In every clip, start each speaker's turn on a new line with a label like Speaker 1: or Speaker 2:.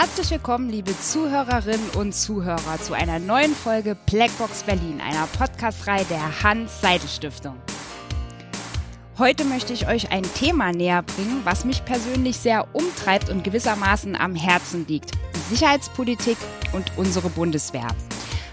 Speaker 1: Herzlich willkommen, liebe Zuhörerinnen und Zuhörer, zu einer neuen Folge Blackbox Berlin, einer Podcastreihe der Hans-Seidel-Stiftung. Heute möchte ich euch ein Thema näher bringen, was mich persönlich sehr umtreibt und gewissermaßen am Herzen liegt. Sicherheitspolitik und unsere Bundeswehr.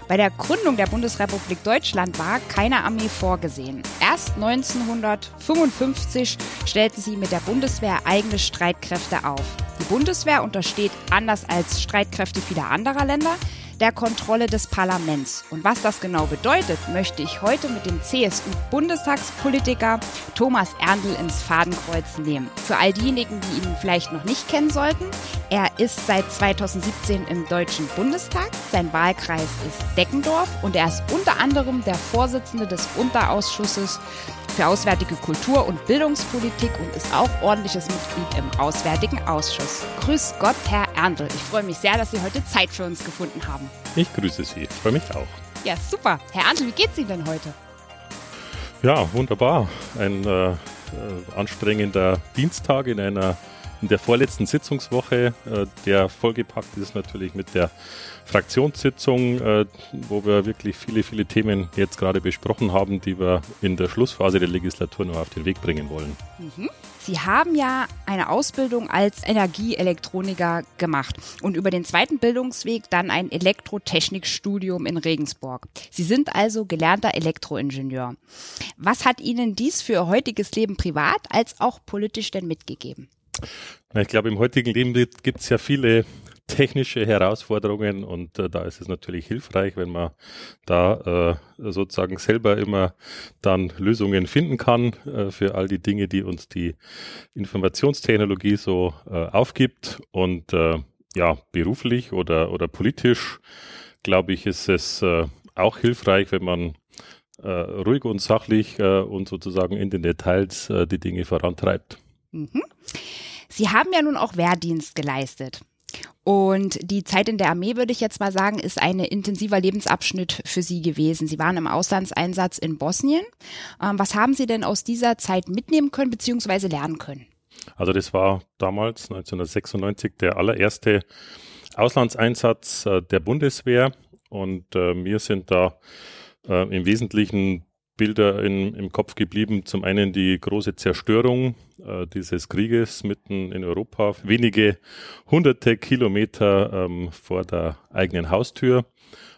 Speaker 1: Bei der Gründung der Bundesrepublik Deutschland war keine Armee vorgesehen. Erst 1955 stellten sie mit der Bundeswehr eigene Streitkräfte auf. Die Bundeswehr untersteht, anders als Streitkräfte vieler anderer Länder, der Kontrolle des Parlaments. Und was das genau bedeutet, möchte ich heute mit dem CSU-Bundestagspolitiker Thomas Erndl ins Fadenkreuz nehmen. Für all diejenigen, die ihn vielleicht noch nicht kennen sollten, er ist seit 2017 im Deutschen Bundestag, sein Wahlkreis ist Deckendorf und er ist unter anderem der Vorsitzende des Unterausschusses für Auswärtige Kultur und Bildungspolitik und ist auch ordentliches Mitglied im Auswärtigen Ausschuss. Grüß Gott, Herr Erndl. Ich freue mich sehr, dass Sie heute Zeit für uns gefunden haben.
Speaker 2: Ich grüße Sie. Ich freue mich auch.
Speaker 1: Ja, super. Herr Erndl, wie geht's Ihnen denn heute?
Speaker 2: Ja, wunderbar. Ein äh, äh anstrengender Dienstag in einer in der vorletzten Sitzungswoche, äh, der vollgepackt ist natürlich mit der Fraktionssitzung, äh, wo wir wirklich viele, viele Themen jetzt gerade besprochen haben, die wir in der Schlussphase der Legislatur noch auf den Weg bringen wollen.
Speaker 1: Mhm. Sie haben ja eine Ausbildung als Energieelektroniker gemacht und über den zweiten Bildungsweg dann ein Elektrotechnikstudium in Regensburg. Sie sind also gelernter Elektroingenieur. Was hat Ihnen dies für Ihr heutiges Leben privat als auch politisch denn mitgegeben?
Speaker 2: Ich glaube, im heutigen Leben gibt es ja viele technische Herausforderungen und äh, da ist es natürlich hilfreich, wenn man da äh, sozusagen selber immer dann Lösungen finden kann äh, für all die Dinge, die uns die Informationstechnologie so äh, aufgibt und äh, ja, beruflich oder, oder politisch, glaube ich, ist es äh, auch hilfreich, wenn man ruhig und sachlich und sozusagen in den Details die Dinge vorantreibt. Mhm.
Speaker 1: Sie haben ja nun auch Wehrdienst geleistet. Und die Zeit in der Armee, würde ich jetzt mal sagen, ist ein intensiver Lebensabschnitt für Sie gewesen. Sie waren im Auslandseinsatz in Bosnien. Ähm, was haben Sie denn aus dieser Zeit mitnehmen können bzw. lernen können?
Speaker 2: Also das war damals 1996 der allererste Auslandseinsatz äh, der Bundeswehr und äh, wir sind da äh, im Wesentlichen Bilder in, im Kopf geblieben. Zum einen die große Zerstörung äh, dieses Krieges mitten in Europa, wenige hunderte Kilometer ähm, vor der eigenen Haustür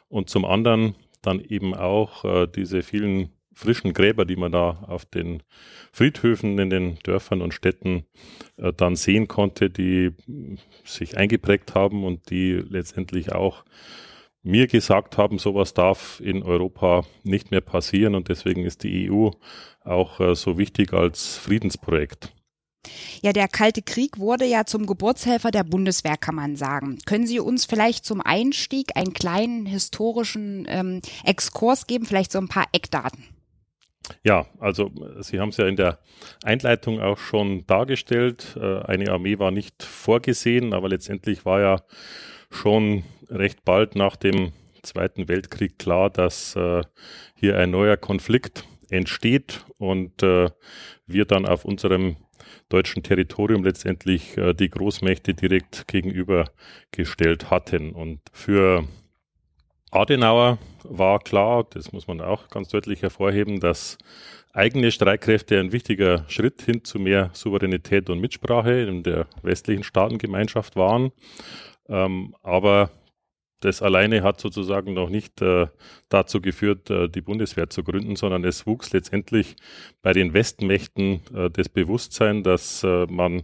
Speaker 2: und zum anderen dann eben auch äh, diese vielen frischen Gräber, die man da auf den Friedhöfen in den Dörfern und Städten äh, dann sehen konnte, die sich eingeprägt haben und die letztendlich auch mir gesagt haben, sowas darf in Europa nicht mehr passieren und deswegen ist die EU auch äh, so wichtig als Friedensprojekt.
Speaker 1: Ja, der Kalte Krieg wurde ja zum Geburtshelfer der Bundeswehr, kann man sagen. Können Sie uns vielleicht zum Einstieg einen kleinen historischen ähm, Exkurs geben, vielleicht so ein paar Eckdaten?
Speaker 2: Ja, also Sie haben es ja in der Einleitung auch schon dargestellt. Äh, eine Armee war nicht vorgesehen, aber letztendlich war ja schon recht bald nach dem Zweiten Weltkrieg klar, dass äh, hier ein neuer Konflikt entsteht und äh, wir dann auf unserem deutschen Territorium letztendlich äh, die Großmächte direkt gegenübergestellt hatten. Und für Adenauer war klar, das muss man auch ganz deutlich hervorheben, dass eigene Streitkräfte ein wichtiger Schritt hin zu mehr Souveränität und Mitsprache in der westlichen Staatengemeinschaft waren. Ähm, aber das alleine hat sozusagen noch nicht äh, dazu geführt, äh, die Bundeswehr zu gründen, sondern es wuchs letztendlich bei den Westmächten äh, das Bewusstsein, dass äh, man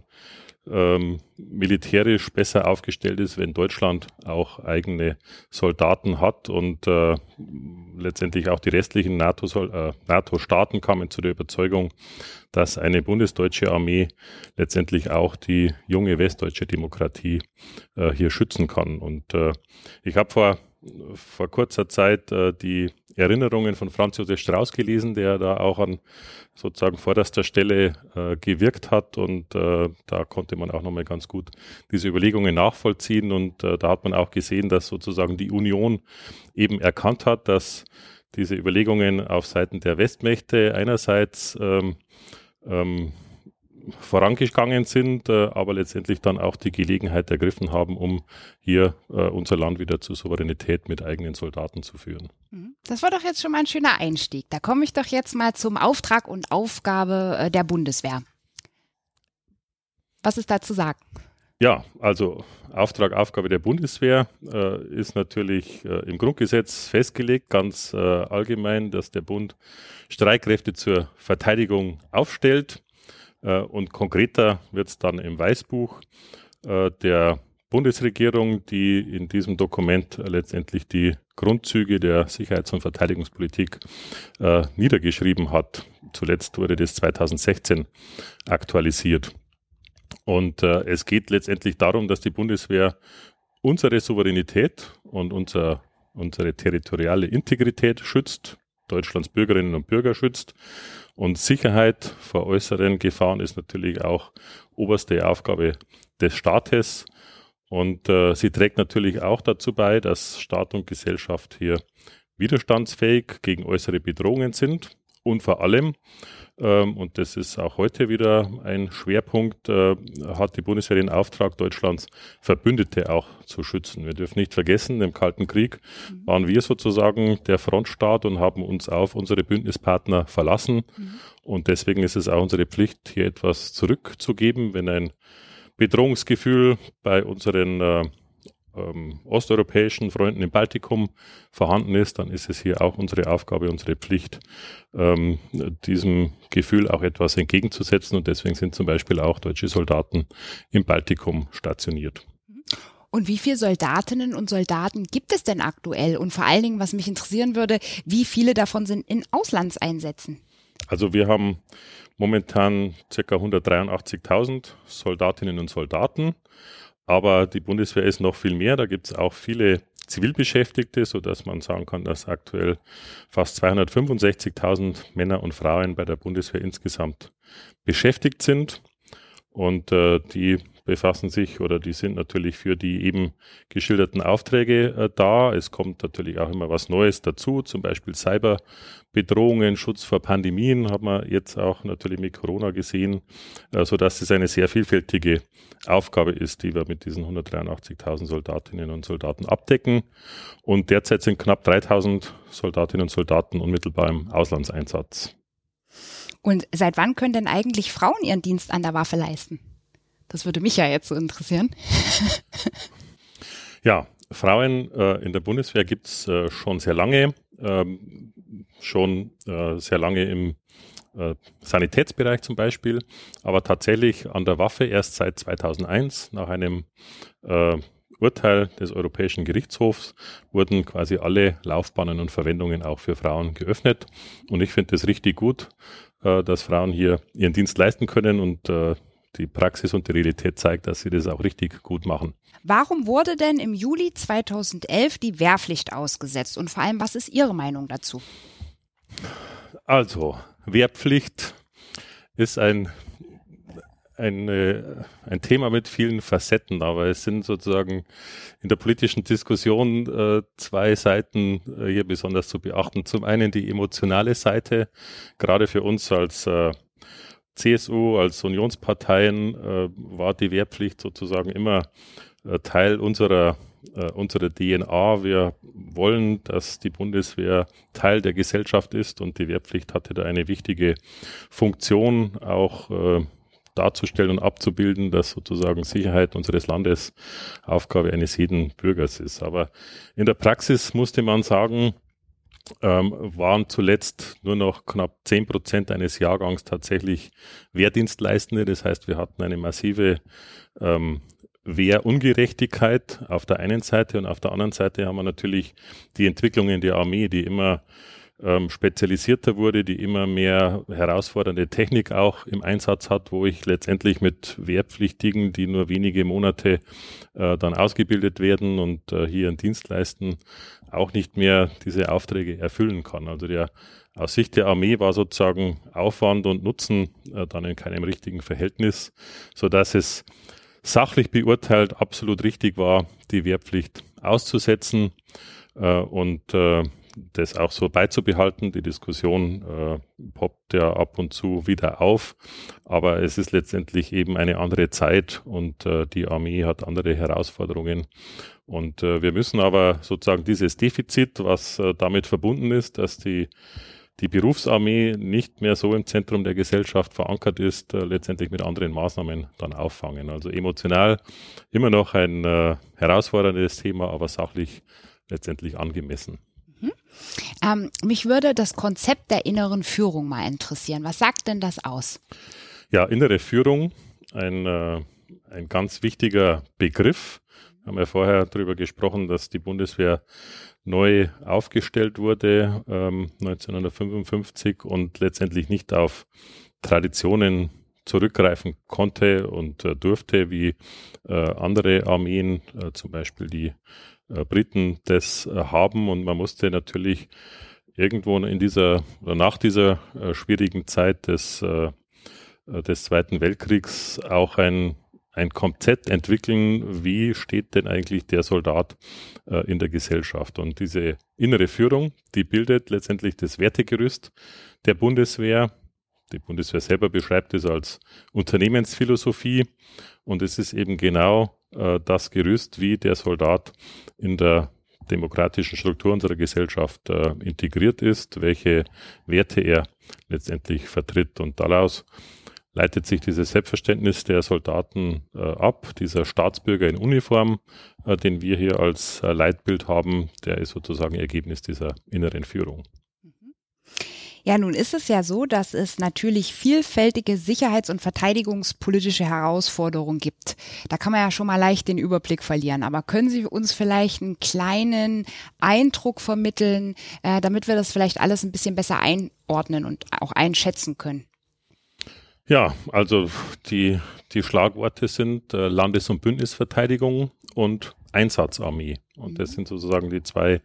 Speaker 2: ähm, militärisch besser aufgestellt ist, wenn Deutschland auch eigene Soldaten hat und äh, letztendlich auch die restlichen NATO-Staaten äh, NATO kamen zu der Überzeugung, dass eine bundesdeutsche Armee letztendlich auch die junge westdeutsche Demokratie äh, hier schützen kann. Und äh, ich habe vor vor kurzer Zeit äh, die Erinnerungen von Franz Josef Strauß gelesen, der da auch an sozusagen vorderster Stelle äh, gewirkt hat. Und äh, da konnte man auch nochmal ganz gut diese Überlegungen nachvollziehen. Und äh, da hat man auch gesehen, dass sozusagen die Union eben erkannt hat, dass diese Überlegungen auf Seiten der Westmächte einerseits ähm, ähm, vorangegangen sind, äh, aber letztendlich dann auch die Gelegenheit ergriffen haben, um hier äh, unser Land wieder zur Souveränität mit eigenen Soldaten zu führen.
Speaker 1: Mhm. Das war doch jetzt schon mal ein schöner Einstieg. Da komme ich doch jetzt mal zum Auftrag und Aufgabe äh, der Bundeswehr. Was ist da zu sagen?
Speaker 2: Ja, also Auftrag, Aufgabe der Bundeswehr äh, ist natürlich äh, im Grundgesetz festgelegt, ganz äh, allgemein, dass der Bund Streitkräfte zur Verteidigung aufstellt. Äh, und konkreter wird es dann im Weißbuch äh, der Bundesregierung, die in diesem Dokument letztendlich die Grundzüge der Sicherheits- und Verteidigungspolitik äh, niedergeschrieben hat. Zuletzt wurde das 2016 aktualisiert. Und es geht letztendlich darum, dass die Bundeswehr unsere Souveränität und unser, unsere territoriale Integrität schützt, Deutschlands Bürgerinnen und Bürger schützt. Und Sicherheit vor äußeren Gefahren ist natürlich auch oberste Aufgabe des Staates. Und äh, sie trägt natürlich auch dazu bei, dass Staat und Gesellschaft hier widerstandsfähig gegen äußere Bedrohungen sind und vor allem ähm, und das ist auch heute wieder ein Schwerpunkt, äh, hat die Bundeswehr den Auftrag, Deutschlands Verbündete auch zu schützen. Wir dürfen nicht vergessen, im Kalten Krieg mhm. waren wir sozusagen der Frontstaat und haben uns auf unsere Bündnispartner verlassen. Mhm. Und deswegen ist es auch unsere Pflicht, hier etwas zurückzugeben, wenn ein Bedrohungsgefühl bei unseren äh, ähm, osteuropäischen Freunden im Baltikum vorhanden ist, dann ist es hier auch unsere Aufgabe, unsere Pflicht, ähm, diesem Gefühl auch etwas entgegenzusetzen. Und deswegen sind zum Beispiel auch deutsche Soldaten im Baltikum stationiert.
Speaker 1: Und wie viele Soldatinnen und Soldaten gibt es denn aktuell? Und vor allen Dingen, was mich interessieren würde, wie viele davon sind in Auslandseinsätzen?
Speaker 2: Also wir haben momentan ca. 183.000 Soldatinnen und Soldaten. Aber die Bundeswehr ist noch viel mehr. Da gibt es auch viele Zivilbeschäftigte, sodass man sagen kann, dass aktuell fast 265.000 Männer und Frauen bei der Bundeswehr insgesamt beschäftigt sind. Und äh, die befassen sich oder die sind natürlich für die eben geschilderten Aufträge äh, da. Es kommt natürlich auch immer was Neues dazu, zum Beispiel Cyberbedrohungen, Schutz vor Pandemien haben wir jetzt auch natürlich mit Corona gesehen, äh, sodass es eine sehr vielfältige Aufgabe ist, die wir mit diesen 183.000 Soldatinnen und Soldaten abdecken. Und derzeit sind knapp 3.000 Soldatinnen und Soldaten unmittelbar im Auslandseinsatz.
Speaker 1: Und seit wann können denn eigentlich Frauen ihren Dienst an der Waffe leisten? Das würde mich ja jetzt so interessieren.
Speaker 2: ja, Frauen äh, in der Bundeswehr gibt es äh, schon sehr lange, ähm, schon äh, sehr lange im äh, Sanitätsbereich zum Beispiel, aber tatsächlich an der Waffe erst seit 2001 nach einem äh, Urteil des Europäischen Gerichtshofs wurden quasi alle Laufbahnen und Verwendungen auch für Frauen geöffnet. Und ich finde es richtig gut, äh, dass Frauen hier ihren Dienst leisten können und äh, die Praxis und die Realität zeigt, dass sie das auch richtig gut machen.
Speaker 1: Warum wurde denn im Juli 2011 die Wehrpflicht ausgesetzt und vor allem, was ist Ihre Meinung dazu?
Speaker 2: Also, Wehrpflicht ist ein, ein, ein Thema mit vielen Facetten, aber es sind sozusagen in der politischen Diskussion äh, zwei Seiten äh, hier besonders zu beachten. Zum einen die emotionale Seite, gerade für uns als äh, CSU, als Unionsparteien äh, war die Wehrpflicht sozusagen immer äh, Teil unserer, äh, unserer DNA. Wir wollen, dass die Bundeswehr Teil der Gesellschaft ist und die Wehrpflicht hatte da eine wichtige Funktion, auch äh, darzustellen und abzubilden, dass sozusagen Sicherheit unseres Landes Aufgabe eines jeden Bürgers ist. Aber in der Praxis musste man sagen, ähm, waren zuletzt nur noch knapp zehn Prozent eines Jahrgangs tatsächlich Wehrdienstleistende. Das heißt, wir hatten eine massive ähm, Wehrungerechtigkeit auf der einen Seite und auf der anderen Seite haben wir natürlich die Entwicklung in der Armee, die immer ähm, spezialisierter wurde, die immer mehr herausfordernde Technik auch im Einsatz hat, wo ich letztendlich mit Wehrpflichtigen, die nur wenige Monate äh, dann ausgebildet werden und äh, hier einen Dienst leisten, auch nicht mehr diese Aufträge erfüllen kann. Also der aus Sicht der Armee war sozusagen Aufwand und Nutzen äh, dann in keinem richtigen Verhältnis, so dass es sachlich beurteilt absolut richtig war, die Wehrpflicht auszusetzen. Äh, und äh, das auch so beizubehalten. Die Diskussion äh, poppt ja ab und zu wieder auf, aber es ist letztendlich eben eine andere Zeit und äh, die Armee hat andere Herausforderungen. Und äh, wir müssen aber sozusagen dieses Defizit, was äh, damit verbunden ist, dass die die Berufsarmee nicht mehr so im Zentrum der Gesellschaft verankert ist, äh, letztendlich mit anderen Maßnahmen dann auffangen. Also emotional immer noch ein äh, herausforderndes Thema, aber sachlich letztendlich angemessen.
Speaker 1: Mhm. Ähm, mich würde das Konzept der inneren Führung mal interessieren. Was sagt denn das aus?
Speaker 2: Ja, innere Führung, ein, äh, ein ganz wichtiger Begriff. Wir haben ja vorher darüber gesprochen, dass die Bundeswehr neu aufgestellt wurde ähm, 1955 und letztendlich nicht auf Traditionen zurückgreifen konnte und äh, durfte, wie äh, andere Armeen, äh, zum Beispiel die Briten, das äh, haben. Und man musste natürlich irgendwo in dieser oder nach dieser äh, schwierigen Zeit des, des Zweiten Weltkriegs auch ein ein Konzept entwickeln, wie steht denn eigentlich der Soldat äh, in der Gesellschaft. Und diese innere Führung, die bildet letztendlich das Wertegerüst der Bundeswehr. Die Bundeswehr selber beschreibt es als Unternehmensphilosophie und es ist eben genau äh, das Gerüst, wie der Soldat in der demokratischen Struktur unserer Gesellschaft äh, integriert ist, welche Werte er letztendlich vertritt. Und daraus leitet sich dieses Selbstverständnis der Soldaten äh, ab. Dieser Staatsbürger in Uniform, äh, den wir hier als äh, Leitbild haben, der ist sozusagen Ergebnis dieser inneren Führung.
Speaker 1: Ja, nun ist es ja so, dass es natürlich vielfältige sicherheits- und verteidigungspolitische Herausforderungen gibt. Da kann man ja schon mal leicht den Überblick verlieren. Aber können Sie uns vielleicht einen kleinen Eindruck vermitteln, äh, damit wir das vielleicht alles ein bisschen besser einordnen und auch einschätzen können?
Speaker 2: Ja, also die, die Schlagworte sind äh, Landes- und Bündnisverteidigung und Einsatzarmee. Und das mhm. sind sozusagen die zwei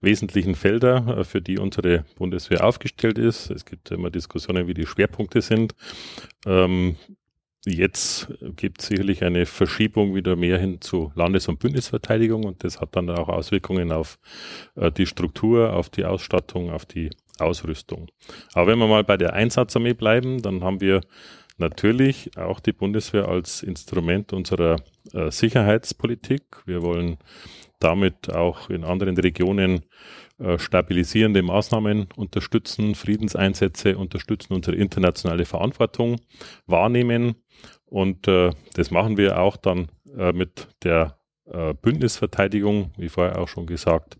Speaker 2: wesentlichen Felder, äh, für die unsere Bundeswehr aufgestellt ist. Es gibt immer Diskussionen, wie die Schwerpunkte sind. Ähm, Jetzt gibt es sicherlich eine Verschiebung wieder mehr hin zu Landes- und Bündnisverteidigung und das hat dann auch Auswirkungen auf äh, die Struktur, auf die Ausstattung, auf die Ausrüstung. Aber wenn wir mal bei der Einsatzarmee bleiben, dann haben wir natürlich auch die Bundeswehr als Instrument unserer äh, Sicherheitspolitik. Wir wollen damit auch in anderen Regionen äh, stabilisierende Maßnahmen unterstützen, Friedenseinsätze unterstützen, unsere internationale Verantwortung wahrnehmen. Und äh, das machen wir auch dann äh, mit der äh, Bündnisverteidigung, wie vorher auch schon gesagt,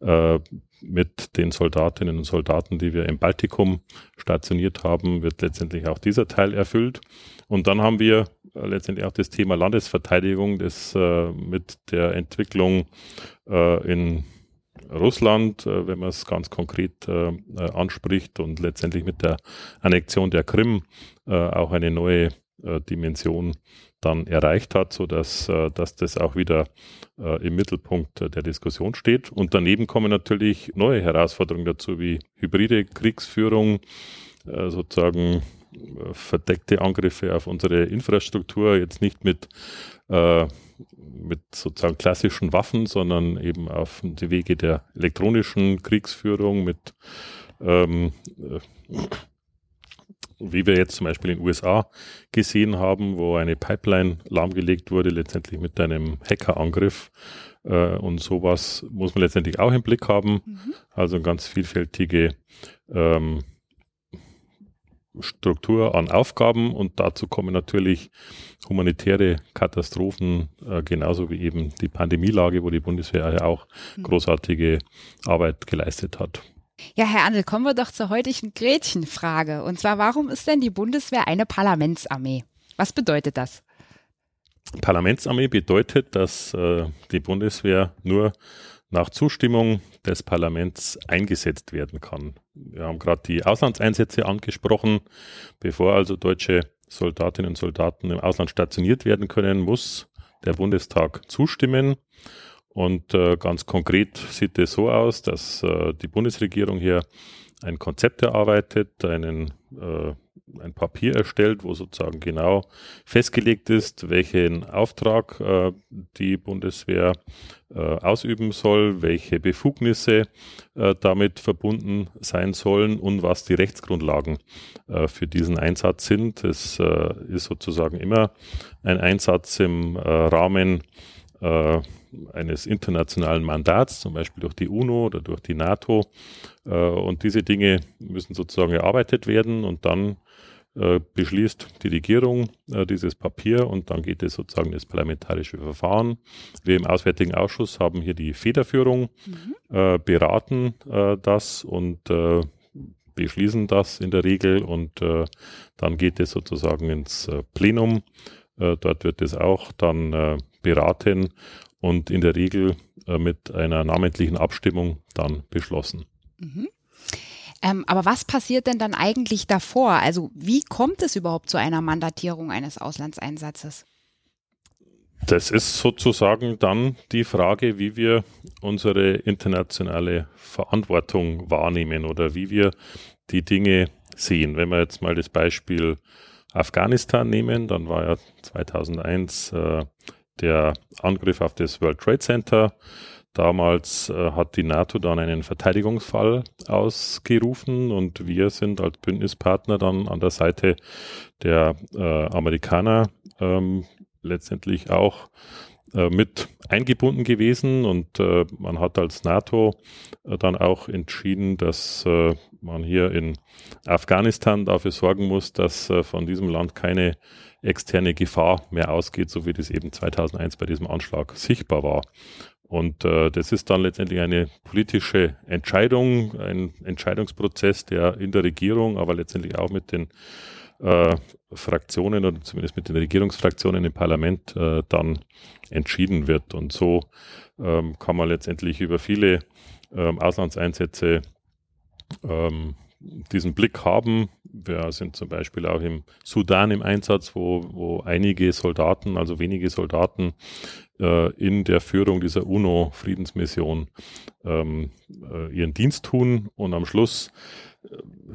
Speaker 2: äh, mit den Soldatinnen und Soldaten, die wir im Baltikum stationiert haben, wird letztendlich auch dieser Teil erfüllt. Und dann haben wir äh, letztendlich auch das Thema Landesverteidigung, das äh, mit der Entwicklung äh, in Russland, äh, wenn man es ganz konkret äh, anspricht und letztendlich mit der Annexion der Krim auch eine neue Dimension dann erreicht hat, so dass, äh, dass das auch wieder äh, im Mittelpunkt der Diskussion steht. Und daneben kommen natürlich neue Herausforderungen dazu, wie hybride Kriegsführung, äh, sozusagen verdeckte Angriffe auf unsere Infrastruktur, jetzt nicht mit, äh, mit sozusagen klassischen Waffen, sondern eben auf die Wege der elektronischen Kriegsführung mit ähm, wie wir jetzt zum Beispiel in den USA gesehen haben, wo eine Pipeline lahmgelegt wurde, letztendlich mit einem Hackerangriff. Äh, und sowas muss man letztendlich auch im Blick haben. Mhm. Also ganz vielfältige ähm, Struktur an Aufgaben und dazu kommen natürlich humanitäre Katastrophen, äh, genauso wie eben die Pandemielage, wo die Bundeswehr ja auch mhm. großartige Arbeit geleistet hat.
Speaker 1: Ja, Herr Andel, kommen wir doch zur heutigen Gretchenfrage. Und zwar, warum ist denn die Bundeswehr eine Parlamentsarmee? Was bedeutet das?
Speaker 2: Parlamentsarmee bedeutet, dass äh, die Bundeswehr nur nach Zustimmung des Parlaments eingesetzt werden kann. Wir haben gerade die Auslandseinsätze angesprochen. Bevor also deutsche Soldatinnen und Soldaten im Ausland stationiert werden können, muss der Bundestag zustimmen. Und äh, ganz konkret sieht es so aus, dass äh, die Bundesregierung hier ein Konzept erarbeitet, einen äh, ein Papier erstellt, wo sozusagen genau festgelegt ist, welchen Auftrag äh, die Bundeswehr äh, ausüben soll, welche Befugnisse äh, damit verbunden sein sollen und was die Rechtsgrundlagen für diesen Einsatz sind. Es ist sozusagen immer ein Einsatz im Rahmen eines internationalen Mandats, zum Beispiel durch die UNO oder durch die NATO. und diese Dinge müssen sozusagen erarbeitet werden und dann äh, beschließt die Regierung äh, dieses Papier und dann geht es sozusagen das parlamentarische Verfahren. Wir im Auswärtigen Ausschuss haben hier die Federführung, mhm. äh, beraten äh, das und äh, beschließen das in der Regel und äh, dann geht es sozusagen ins Plenum. dort wird es auch dann beraten und in der Regel mit einer namentlichen Abstimmung dann beschlossen. Mhm.
Speaker 1: Ähm, aber was passiert denn dann eigentlich davor? Also wie kommt es überhaupt zu einer Mandatierung eines Auslandseinsatzes?
Speaker 2: Das ist sozusagen dann die Frage, wie wir unsere internationale Verantwortung wahrnehmen oder wie wir die Dinge sehen. Wenn wir jetzt mal das Beispiel Afghanistan nehmen, dann war ja 2001 äh, der Angriff auf das World Trade Center. Damals äh, hat die NATO dann einen Verteidigungsfall ausgerufen und wir sind als Bündnispartner dann an der Seite der äh, Amerikaner ähm, letztendlich auch mit eingebunden gewesen und äh, man hat als NATO äh, dann auch entschieden, dass äh, man hier in Afghanistan dafür sorgen muss, dass äh, von diesem Land keine externe Gefahr mehr ausgeht, so wie das eben 2001 bei diesem Anschlag sichtbar war. Und äh, das ist dann letztendlich eine politische Entscheidung, ein Entscheidungsprozess, der in der Regierung, aber letztendlich auch mit den äh, Fraktionen oder zumindest mit den Regierungsfraktionen im Parlament äh, dann entschieden wird. Und so ähm, kann man letztendlich über viele ähm, Auslandseinsätze ähm, diesen Blick haben. Wir sind zum Beispiel auch im Sudan im Einsatz, wo, wo einige Soldaten, also wenige Soldaten äh, in der Führung dieser UNO-Friedensmission ähm, äh, ihren Dienst tun und am Schluss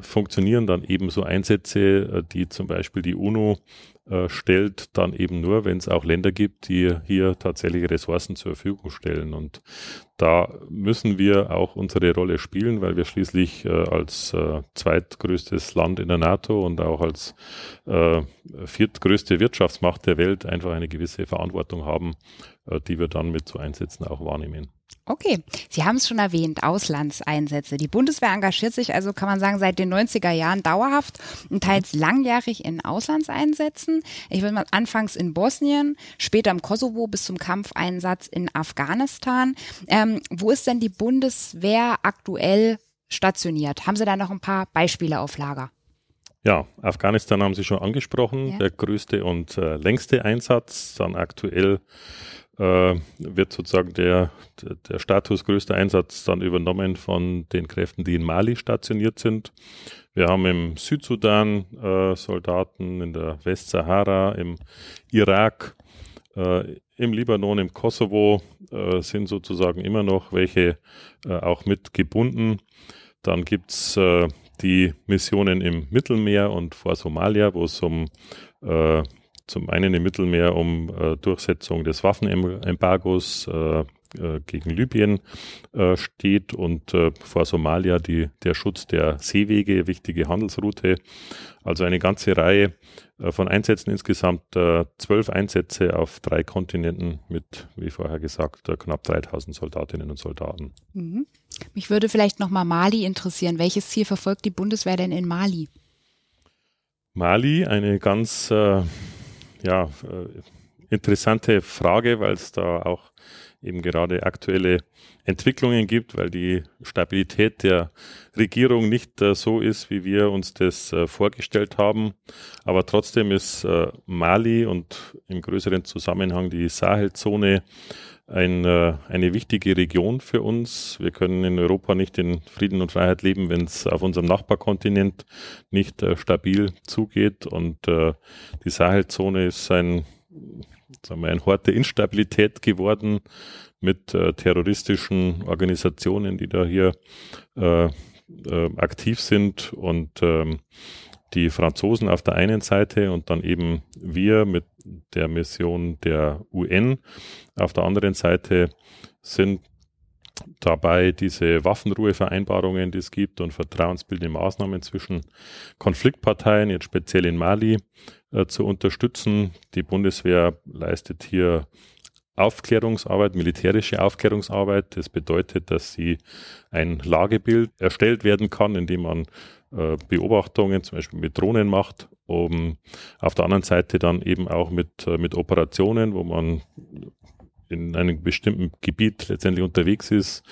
Speaker 2: funktionieren dann eben so Einsätze, äh, die zum Beispiel die UNO äh, stellt, dann eben nur, wenn es auch Länder gibt, die hier tatsächlich Ressourcen zur Verfügung stellen. Und da müssen wir auch unsere Rolle spielen, weil wir schließlich äh, als äh, zweitgrößtes Land in der NATO und auch als äh, viertgrößte Wirtschaftsmacht der Welt einfach eine gewisse Verantwortung haben, äh, die wir dann mit so Einsätzen auch wahrnehmen.
Speaker 1: Okay, Sie haben es schon erwähnt, Auslandseinsätze. Die Bundeswehr engagiert sich also, kann man sagen, seit den 90er Jahren dauerhaft und teils langjährig in Auslandseinsätzen. Ich will mal anfangs in Bosnien, später im Kosovo bis zum Kampfeinsatz in Afghanistan. Ähm, wo ist denn die Bundeswehr aktuell stationiert? Haben Sie da noch ein paar Beispiele auf Lager?
Speaker 2: Ja, Afghanistan haben Sie schon angesprochen, ja. der größte und äh, längste Einsatz, dann aktuell wird sozusagen der, der Status größter Einsatz dann übernommen von den Kräften, die in Mali stationiert sind. Wir haben im Südsudan äh, Soldaten, in der Westsahara, im Irak, äh, im Libanon, im Kosovo äh, sind sozusagen immer noch welche äh, auch mit gebunden. Dann gibt's äh, die Missionen im Mittelmeer und vor Somalia, wo es um äh, zum einen im Mittelmeer um äh, Durchsetzung des Waffenembargos äh, äh, gegen Libyen äh, steht und äh, vor Somalia die, der Schutz der Seewege, wichtige Handelsroute. Also eine ganze Reihe äh, von Einsätzen, insgesamt äh, zwölf Einsätze auf drei Kontinenten mit, wie vorher gesagt, äh, knapp 3000 Soldatinnen und Soldaten.
Speaker 1: Mhm. Mich würde vielleicht nochmal Mali interessieren. Welches Ziel verfolgt die Bundeswehr denn in Mali?
Speaker 2: Mali, eine ganz ja, äh, interessante Frage, weil es da auch eben gerade aktuelle Entwicklungen gibt, weil die Stabilität der Regierung nicht äh, so ist, wie wir uns das äh, vorgestellt haben. Aber trotzdem ist äh, Mali und im größeren Zusammenhang die Sahelzone ein, äh, eine wichtige Region für uns. Wir können in Europa nicht in Frieden und Freiheit leben, wenn es auf unserem Nachbarkontinent nicht äh, stabil zugeht. Und äh, die Sahelzone ist ein, sagen wir, ein Hort der Instabilität geworden mit äh, terroristischen Organisationen, die da hier äh, äh, aktiv sind und ähm, die Franzosen auf der einen Seite und dann eben wir mit der Mission der UN auf der anderen Seite sind dabei diese Waffenruhevereinbarungen, die es gibt und vertrauensbildende Maßnahmen zwischen Konfliktparteien, jetzt speziell in Mali, äh, zu unterstützen. Die Bundeswehr leistet hier Aufklärungsarbeit, militärische Aufklärungsarbeit. Das bedeutet, dass sie ein Lagebild erstellt werden kann, indem man äh, Beobachtungen zum Beispiel mit Drohnen macht, um auf der anderen Seite dann eben auch mit, äh, mit Operationen, wo man in einem bestimmten Gebiet letztendlich unterwegs ist,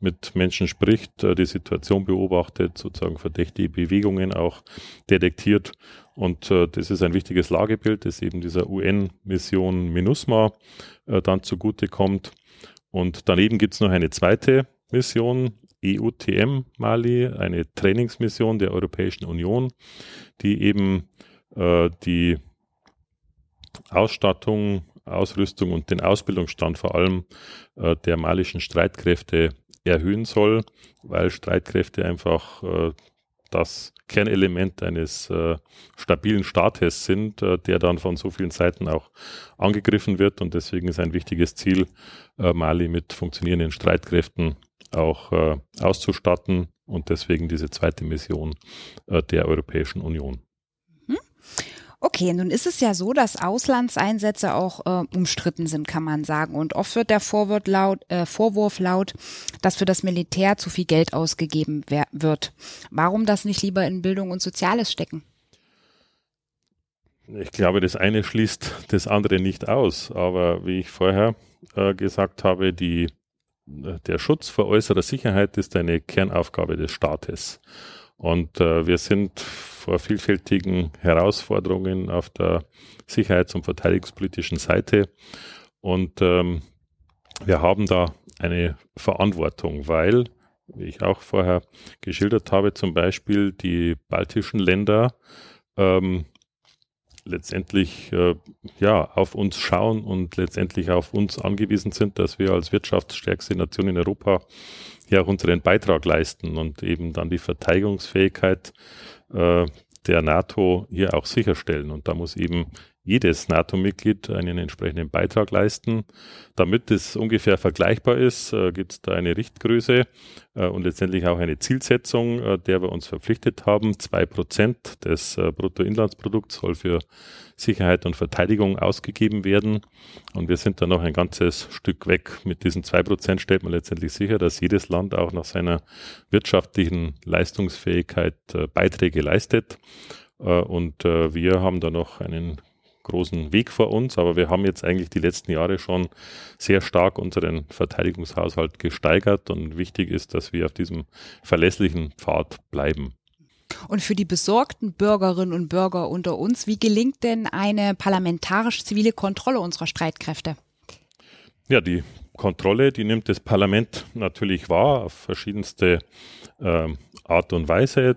Speaker 2: mit Menschen spricht, äh, die Situation beobachtet, sozusagen verdächtige Bewegungen auch detektiert. Und das ist ein wichtiges Lagebild, das eben dieser UN-Mission MINUSMA dann zugute kommt. Und daneben gibt es noch eine zweite Mission, EUTM Mali, eine Trainingsmission der Europäischen Union, die eben äh, die Ausstattung Ausrüstung und den Ausbildungsstand vor allem äh, der malischen Streitkräfte erhöhen soll, weil Streitkräfte einfach äh, das Kernelement eines äh, stabilen Staates sind, äh, der dann von so vielen Seiten auch angegriffen wird. Und deswegen ist ein wichtiges Ziel, äh, Mali mit funktionierenden Streitkräften auch äh, auszustatten und deswegen diese zweite Mission äh, der Europäischen Union.
Speaker 1: Okay, nun ist es ja so, dass Auslandseinsätze auch äh, umstritten sind, kann man sagen. Und oft wird der Vorwurf laut, äh, Vorwurf laut, dass für das Militär zu viel Geld ausgegeben wird. Warum das nicht lieber in Bildung und Soziales stecken?
Speaker 2: Ich glaube, das eine schließt das andere nicht aus. Aber wie ich vorher äh, gesagt habe, die, der Schutz vor äußerer Sicherheit ist eine Kernaufgabe des Staates. Und äh, wir sind vor vielfältigen Herausforderungen auf der sicherheits- und verteidigungspolitischen Seite. Und ähm, wir haben da eine Verantwortung, weil, wie ich auch vorher geschildert habe, zum Beispiel die baltischen Länder ähm, letztendlich äh, ja auf uns schauen und letztendlich auf uns angewiesen sind, dass wir als wirtschaftsstärkste Nation in Europa ja auch unseren Beitrag leisten und eben dann die Verteidigungsfähigkeit äh, der NATO hier auch sicherstellen. Und da muss eben jedes NATO-Mitglied einen entsprechenden Beitrag leisten. Damit es ungefähr vergleichbar ist, äh, gibt es da eine Richtgröße äh, und letztendlich auch eine Zielsetzung, äh, der wir uns verpflichtet haben. Zwei Prozent des Bruttoinlandsprodukts soll für Sicherheit und Verteidigung ausgegeben werden. Und wir sind da noch ein ganzes Stück weg. Mit diesen zwei Prozent stellt man letztendlich sicher, dass jedes Land auch nach seiner wirtschaftlichen Leistungsfähigkeit äh, Beiträge leistet. Und wir haben da noch einen großen Weg vor uns, aber wir haben jetzt eigentlich die letzten Jahre schon sehr stark unseren Verteidigungshaushalt gesteigert und wichtig ist, dass wir auf diesem verlässlichen Pfad bleiben.
Speaker 1: Und für die besorgten Bürgerinnen und Bürger unter uns, wie gelingt denn eine parlamentarisch-zivile Kontrolle unserer Streitkräfte?
Speaker 2: Ja, die Kontrolle, die nimmt das Parlament natürlich wahr auf verschiedenste äh, Art und Weise.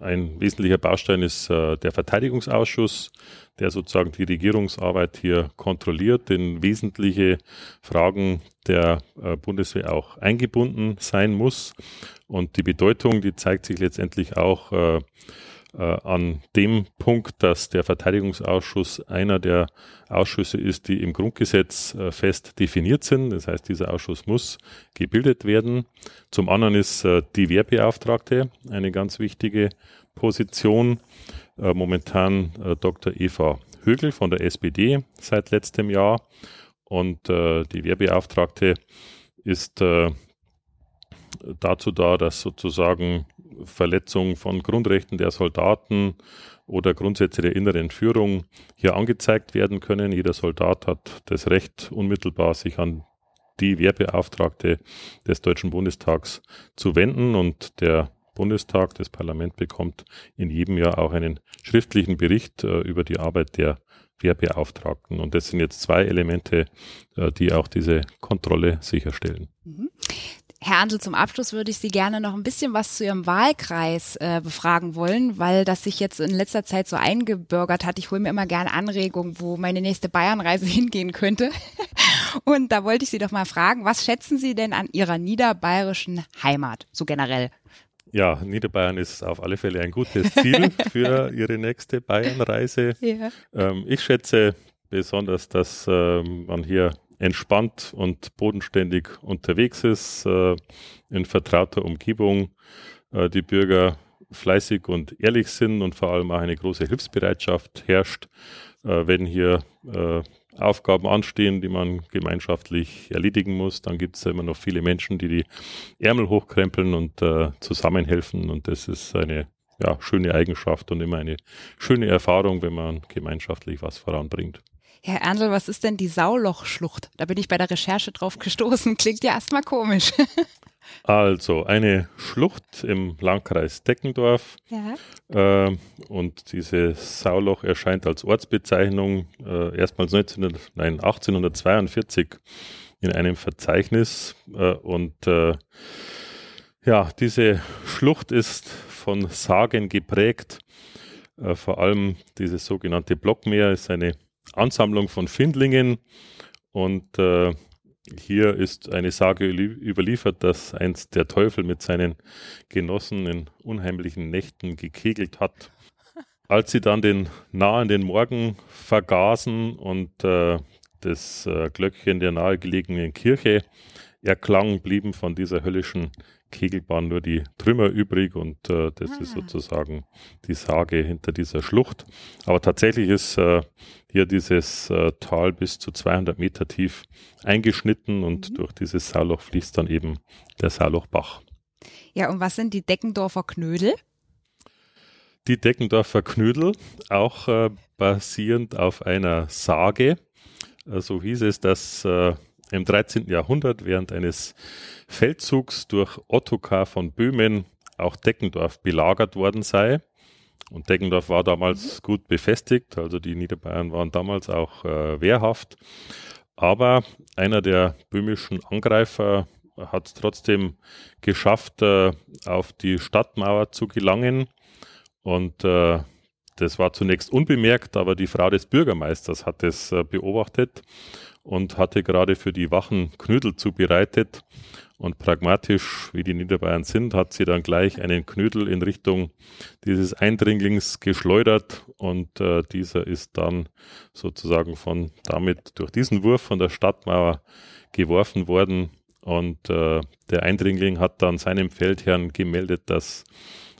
Speaker 2: Ein wesentlicher Baustein ist äh, der Verteidigungsausschuss, der sozusagen die Regierungsarbeit hier kontrolliert, in wesentliche Fragen der äh, Bundeswehr auch eingebunden sein muss. Und die Bedeutung, die zeigt sich letztendlich auch äh, an dem Punkt, dass der Verteidigungsausschuss einer der Ausschüsse ist, die im Grundgesetz äh, fest definiert sind. Das heißt, dieser Ausschuss muss gebildet werden. Zum anderen ist äh, die Wehrbeauftragte eine ganz wichtige Position. Momentan Dr. Eva Högel von der SPD seit letztem Jahr. Und die Wehrbeauftragte ist dazu da, dass sozusagen Verletzung von Grundrechten der Soldaten oder Grundsätze der inneren Führung hier angezeigt werden können. Jeder Soldat hat das Recht, unmittelbar sich an die Wehrbeauftragte des Deutschen Bundestags zu wenden und der Bundestag, das Parlament bekommt in jedem Jahr auch einen schriftlichen Bericht äh, über die Arbeit der Wehrbeauftragten. Und das sind jetzt zwei Elemente, äh, die auch diese Kontrolle sicherstellen.
Speaker 1: Herr Andl, zum Abschluss würde ich Sie gerne noch ein bisschen was zu Ihrem Wahlkreis äh, befragen wollen, weil das sich jetzt in letzter Zeit so eingebürgert hat. Ich hole mir immer gerne Anregungen, wo meine nächste Bayernreise hingehen könnte. Und da wollte ich Sie doch mal fragen, was schätzen Sie denn an Ihrer niederbayerischen Heimat, so generell?
Speaker 2: Ja, Niederbayern ist auf alle Fälle ein gutes Ziel für Ihre nächste Bayernreise. Ja. Ähm, ich schätze besonders, dass ähm, man hier entspannt und bodenständig unterwegs ist, äh, in vertrauter Umgebung, äh, die Bürger fleißig und ehrlich sind und vor allem auch eine große Hilfsbereitschaft herrscht, äh, wenn hier äh, Aufgaben anstehen, die man gemeinschaftlich erledigen muss, dann gibt es ja immer noch viele Menschen, die die Ärmel hochkrempeln und äh, zusammenhelfen. Und das ist eine ja, schöne Eigenschaft und immer eine schöne Erfahrung, wenn man gemeinschaftlich was voranbringt.
Speaker 1: Herr Ernstl, was ist denn die Saulochschlucht? Da bin ich bei der Recherche drauf gestoßen. Klingt ja erstmal komisch.
Speaker 2: Also eine Schlucht im Landkreis Deckendorf. Ja. Äh, und dieses Sauloch erscheint als Ortsbezeichnung äh, erstmals 19, nein, 1842 in einem Verzeichnis. Äh, und äh, ja, diese Schlucht ist von Sagen geprägt. Äh, vor allem dieses sogenannte Blockmeer ist eine Ansammlung von Findlingen und äh, hier ist eine Sage überliefert, dass einst der Teufel mit seinen Genossen in unheimlichen Nächten gekegelt hat. Als sie dann den nahenden Morgen vergaßen und äh, das äh, Glöckchen der nahegelegenen Kirche erklang, blieben von dieser höllischen Kegelbahn nur die Trümmer übrig und äh, das ah. ist sozusagen die Sage hinter dieser Schlucht. Aber tatsächlich ist äh, hier dieses äh, Tal bis zu 200 Meter tief eingeschnitten und mhm. durch dieses Sauloch fließt dann eben der Saulochbach.
Speaker 1: Ja, und was sind die Deckendorfer Knödel?
Speaker 2: Die Deckendorfer Knödel, auch äh, basierend auf einer Sage. Äh, so hieß es, dass äh, im 13. Jahrhundert während eines Feldzugs durch Ottokar von Böhmen auch Deckendorf belagert worden sei. Und Deggendorf war damals mhm. gut befestigt, also die Niederbayern waren damals auch äh, wehrhaft. Aber einer der böhmischen Angreifer hat es trotzdem geschafft, äh, auf die Stadtmauer zu gelangen. Und äh, das war zunächst unbemerkt, aber die Frau des Bürgermeisters hat es äh, beobachtet und hatte gerade für die Wachen Knödel zubereitet. Und pragmatisch, wie die Niederbayern sind, hat sie dann gleich einen Knödel in Richtung dieses Eindringlings geschleudert und äh, dieser ist dann sozusagen von damit durch diesen Wurf von der Stadtmauer geworfen worden und äh, der Eindringling hat dann seinem Feldherrn gemeldet, dass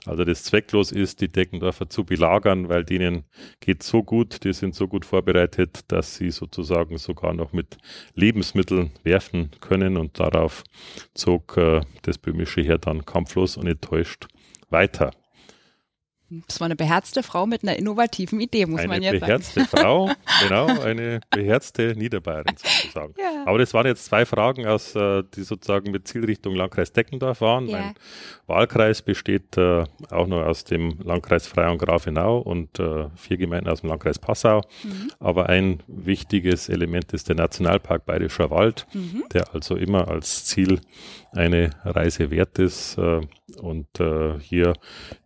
Speaker 2: also das zwecklos ist, die Deckendorfer zu belagern, weil denen geht so gut, die sind so gut vorbereitet, dass sie sozusagen sogar noch mit Lebensmitteln werfen können und darauf zog äh, das böhmische Heer dann kampflos und enttäuscht weiter.
Speaker 1: Das war eine beherzte Frau mit einer innovativen Idee, muss
Speaker 2: eine
Speaker 1: man jetzt
Speaker 2: sagen. Eine beherzte Frau, genau, eine beherzte Niederbayerin sozusagen. Ja. Aber das waren jetzt zwei Fragen, aus, äh, die sozusagen mit Zielrichtung Landkreis Deckendorf waren. Ja. Mein Wahlkreis besteht äh, auch noch aus dem Landkreis Freie Grafenau und äh, vier Gemeinden aus dem Landkreis Passau. Mhm. Aber ein wichtiges Element ist der Nationalpark Bayerischer Wald, mhm. der also immer als Ziel eine Reise wert ist äh, und äh, hier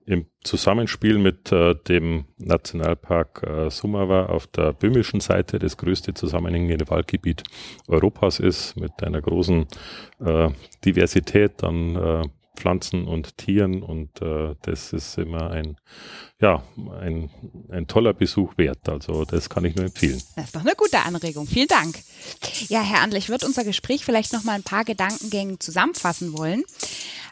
Speaker 2: im Zusammenspiel mit äh, dem Nationalpark Sumava auf der böhmischen Seite das größte zusammenhängende Waldgebiet Europas ist, mit einer großen Diversität an Pflanzen und Tieren und äh, das ist immer ein, ja, ein, ein toller Besuch wert. Also das kann ich nur empfehlen.
Speaker 1: Das ist doch eine gute Anregung. Vielen Dank. Ja, Herr Andl, ich würde unser Gespräch vielleicht noch mal ein paar Gedankengängen zusammenfassen wollen.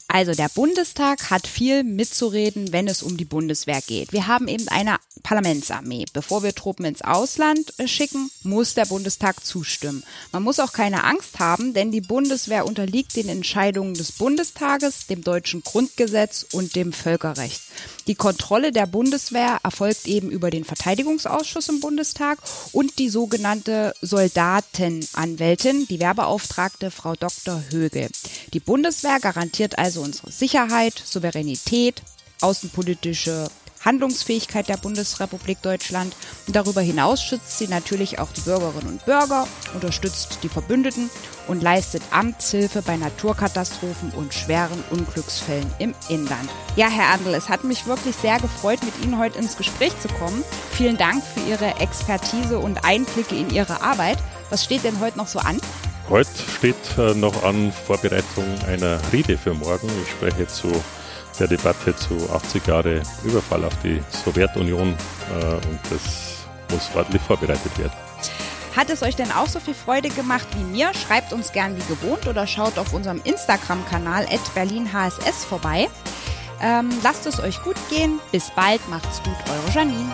Speaker 1: Also der Bundestag hat viel mitzureden, wenn es um die Bundeswehr geht. Wir haben eben eine Parlamentsarmee. Bevor wir Truppen ins Ausland äh, schicken, muss der Bundestag zustimmen. Man muss auch keine Angst haben, denn die Bundeswehr unterliegt den Entscheidungen des Bundestages, dem deutschen Grundgesetz und dem Völkerrecht. Die Kontrolle der Bundeswehr erfolgt eben über den Verteidigungsausschuss im Bundestag und die sogenannte Soldatenanwältin, die Wehrbeauftragte Frau Dr. Högel. Die Bundeswehr garantiert also unsere Sicherheit, Souveränität, außenpolitische Handlungsfähigkeit der Bundesrepublik Deutschland. Und darüber hinaus schützt sie natürlich auch die Bürgerinnen und Bürger, unterstützt die Verbündeten und leistet Amtshilfe bei Naturkatastrophen und schweren Unglücksfällen im Inland. Ja, Herr Andl, es hat mich wirklich sehr gefreut, mit Ihnen heute ins Gespräch zu kommen. Vielen Dank für Ihre Expertise und Einblicke in Ihre Arbeit. Was steht denn heute noch so an?
Speaker 2: Heute steht äh, noch an Vorbereitung einer Rede für morgen. Ich spreche zu der Debatte zu 80 Jahre Überfall auf die Sowjetunion äh, und das muss ordentlich vorbereitet werden.
Speaker 1: Hat es euch denn auch so viel Freude gemacht wie mir? Schreibt uns gern wie gewohnt oder schaut auf unserem Instagram-Kanal berlinhss vorbei. Ähm, lasst es euch gut gehen. Bis bald. Macht's gut. Eure Janine.